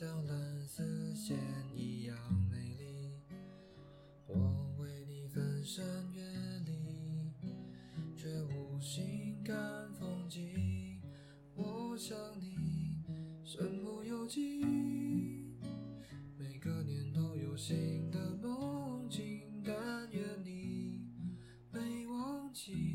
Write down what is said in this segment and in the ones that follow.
像蓝丝线一样美丽。我为你翻山越岭，却无心看风景。我想你身不由己，每个年都有新的梦境，但愿你没忘记，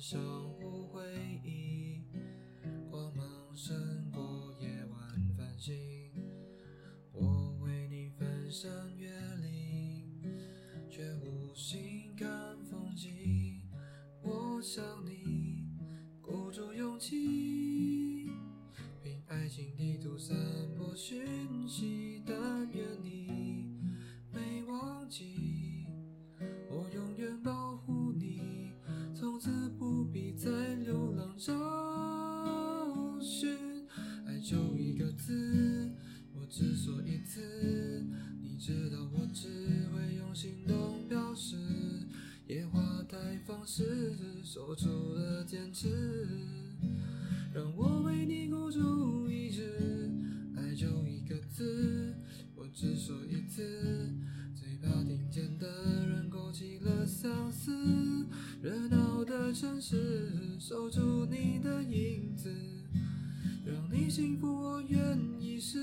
相互回忆，光芒胜过夜晚繁星。我为你翻山越岭，却无心看风景。我想你，鼓足勇气，凭爱情地图散播讯息。必再流浪找寻。爱就一个字。我只说一次，你知道我只会用行动表示。野花太放肆，说出了坚持，让我为你孤注一掷。爱就一个字，我只说一次，最怕听见的人勾起了相思。热闹城市，守住你的影子。让你幸福，我愿意试。